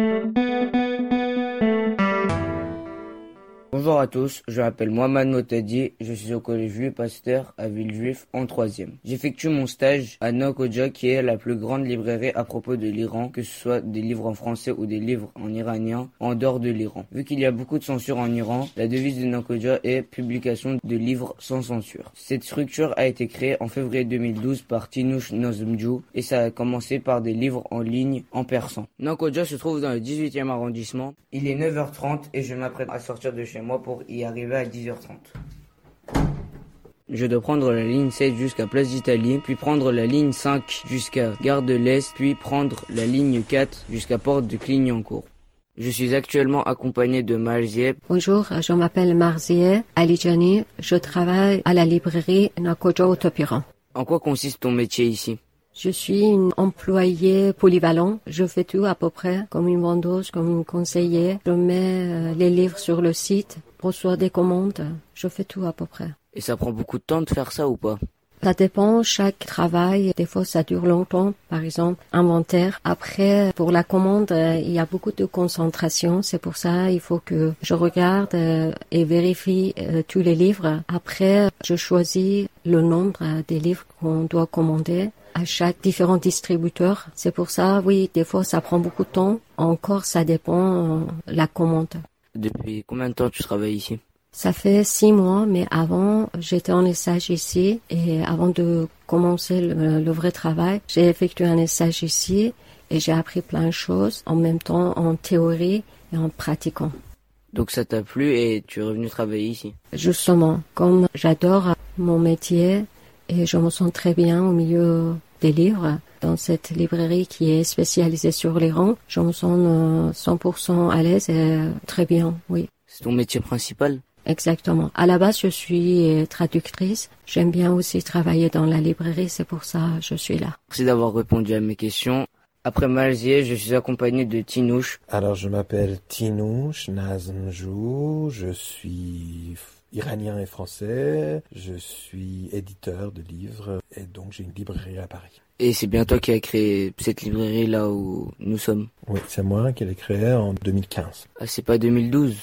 Música Bonjour à tous, je m'appelle Mohamed Motadi, je suis au collège Louis Pasteur à Villejuif en troisième. J'effectue mon stage à Nokodja qui est la plus grande librairie à propos de l'Iran, que ce soit des livres en français ou des livres en iranien en dehors de l'Iran. Vu qu'il y a beaucoup de censure en Iran, la devise de Nokodja est publication de livres sans censure. Cette structure a été créée en février 2012 par Tinouch Nozmdjou et ça a commencé par des livres en ligne en persan. Nokodja se trouve dans le 18e arrondissement. Il est 9h30 et je m'apprête à sortir de chez moi pour y arriver à 10h30. Je dois prendre la ligne 7 jusqu'à Place d'Italie, puis prendre la ligne 5 jusqu'à Gare de l'Est, puis prendre la ligne 4 jusqu'à Porte de Clignancourt. Je suis actuellement accompagné de Marzieh. Bonjour, je m'appelle Marzieh Alijani. Je travaille à la librairie Nakojo Autopiran. En quoi consiste ton métier ici? Je suis une employée polyvalent. Je fais tout à peu près, comme une vendeuse, comme une conseillère. Je mets les livres sur le site, reçois des commandes. Je fais tout à peu près. Et ça prend beaucoup de temps de faire ça ou pas? Ça dépend, chaque travail, des fois ça dure longtemps, par exemple, inventaire. Après, pour la commande, il y a beaucoup de concentration, c'est pour ça il faut que je regarde et vérifie tous les livres. Après, je choisis le nombre des livres qu'on doit commander à chaque différent distributeur. C'est pour ça, oui, des fois ça prend beaucoup de temps. Encore, ça dépend la commande. Depuis combien de temps tu travailles ici? Ça fait six mois, mais avant, j'étais en stage ici et avant de commencer le, le vrai travail, j'ai effectué un stage ici et j'ai appris plein de choses en même temps en théorie et en pratiquant. Donc ça t'a plu et tu es revenu travailler ici? Justement, comme j'adore mon métier et je me sens très bien au milieu des livres, dans cette librairie qui est spécialisée sur l'Iran, je me sens 100% à l'aise et très bien, oui. C'est ton métier principal? Exactement. À la base, je suis traductrice. J'aime bien aussi travailler dans la librairie, c'est pour ça que je suis là. Merci d'avoir répondu à mes questions. Après Malzieh, je suis accompagné de Tinouche. Alors, je m'appelle Tinouche Nazmjou, je suis iranien et français, je suis éditeur de livres et donc j'ai une librairie à Paris. Et c'est bien toi qui as créé cette librairie là où nous sommes? Oui, c'est moi qui l'ai créée en 2015. Ah, c'est pas 2012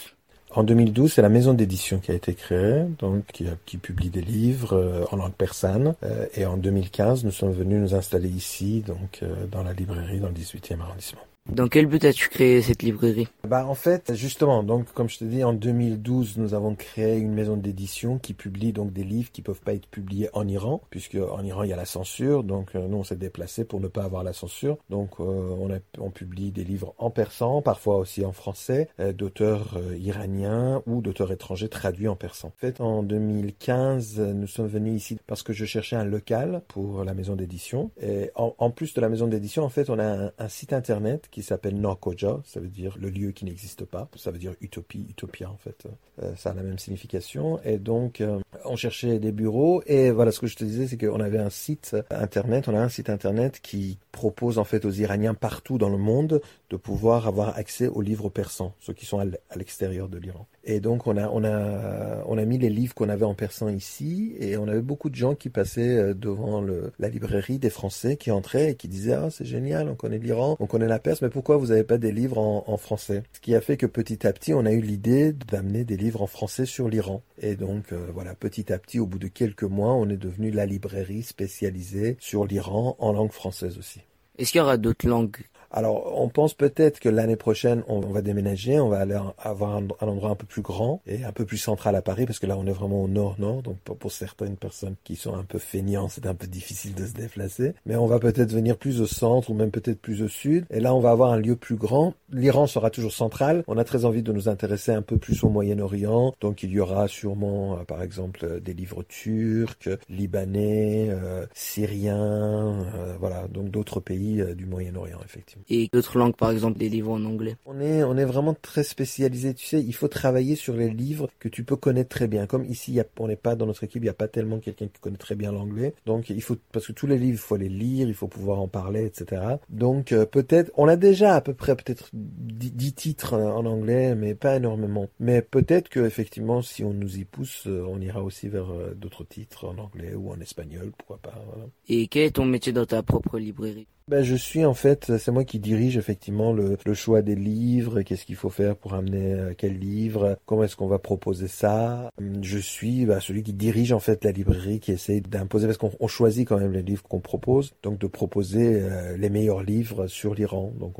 en 2012, c'est la maison d'édition qui a été créée, donc qui, publie des livres euh, en langue persane. Euh, et en 2015, nous sommes venus nous installer ici, donc euh, dans la librairie, dans le 18e arrondissement. Dans quel but as-tu créé cette librairie? Bah en fait, justement, donc comme je te dis, en 2012, nous avons créé une maison d'édition qui publie donc des livres qui peuvent pas être publiés en Iran, puisque en Iran il y a la censure. Donc euh, nous on s'est déplacé pour ne pas avoir la censure. Donc euh, on, publie des livres en persan, parfois aussi en français, euh, d'auteurs iraniens ou d'auteurs étrangers traduits en persan. En fait, en 2015, nous sommes venus ici parce que je cherchais un local pour la maison d'édition. Et en, en, plus de la maison d'édition, en fait, on a un, un site internet qui s'appelle Norkoja, ça veut dire le lieu qui n'existe pas, ça veut dire utopie, utopia en fait, euh, ça a la même signification. Et donc euh, on cherchait des bureaux. Et voilà ce que je te disais, c'est qu'on avait un site internet, on a un site internet qui propose en fait aux Iraniens partout dans le monde de pouvoir avoir accès aux livres persans, ceux qui sont à l'extérieur de l'Iran. Et donc on a on a on a mis les livres qu'on avait en persan ici. Et on avait beaucoup de gens qui passaient devant le, la librairie des Français qui entraient et qui disaient ah c'est génial on connaît l'Iran on connaît la Perse mais pourquoi vous n'avez pas des livres en, français? Ce qui a fait que petit à petit on a eu l'idée d'amener des livres en français sur l'Iran et donc euh, voilà petit à petit au bout de quelques mois on est devenu la librairie spécialisée sur l'Iran en langue française aussi. Est-ce qu'il y aura d'autres langues? Alors, on pense peut-être que l'année prochaine, on va déménager, on va aller avoir un, endroit un peu plus grand et un peu plus central à Paris, parce que là, on est vraiment au nord-nord, donc pour, certaines personnes qui sont un peu feignants, c'est un peu difficile de se déplacer. Mais on va peut-être venir plus au centre ou même peut-être plus au sud, et là, on va avoir un lieu plus grand. L'Iran sera toujours central. On a très envie de nous intéresser un peu plus au Moyen-Orient, donc il y aura sûrement, euh, par exemple, des livres turcs, libanais, euh, syriens, euh, voilà, donc d'autres pays du Moyen-Orient, effectivement et d'autres langues, par exemple des livres en anglais On est, on est vraiment très spécialisé. Tu sais, il faut travailler sur les livres que tu peux connaître très bien. Comme ici, y a, on n'est pas dans notre équipe, il n'y a pas tellement quelqu'un qui connaît très bien l'anglais. Donc, il faut, parce que tous les livres, il faut les lire, il faut pouvoir en parler, etc. Donc, euh, peut-être, on a déjà à peu près peut-être 10 titres en anglais, mais pas énormément. Mais peut-être que effectivement, si on nous y pousse, euh, on ira aussi vers euh, d'autres titres en anglais ou en espagnol, pourquoi pas. Voilà. Et quel est ton métier dans ta propre librairie? Ben, je suis en fait, c'est moi qui dirige effectivement le, le choix des livres, qu'est-ce qu'il faut faire pour amener euh, quel livre, comment est-ce qu'on va proposer ça. Je suis bah, celui qui dirige en fait la librairie, qui essaie d'imposer, parce qu'on choisit quand même les livres qu'on propose, donc de proposer euh, les meilleurs livres sur l'Iran, donc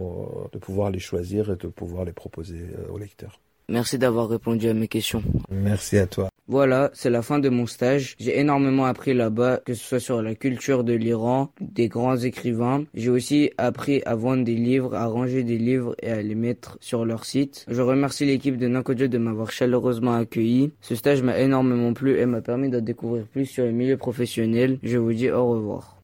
de pouvoir les choisir et de pouvoir les proposer aux lecteurs. Merci d'avoir répondu à mes questions. Merci à toi. Voilà, c'est la fin de mon stage. J'ai énormément appris là-bas, que ce soit sur la culture de l'Iran, des grands écrivains. J'ai aussi appris à vendre des livres, à ranger des livres et à les mettre sur leur site. Je remercie l'équipe de Nankodjo de m'avoir chaleureusement accueilli. Ce stage m'a énormément plu et m'a permis de découvrir plus sur le milieu professionnel. Je vous dis au revoir.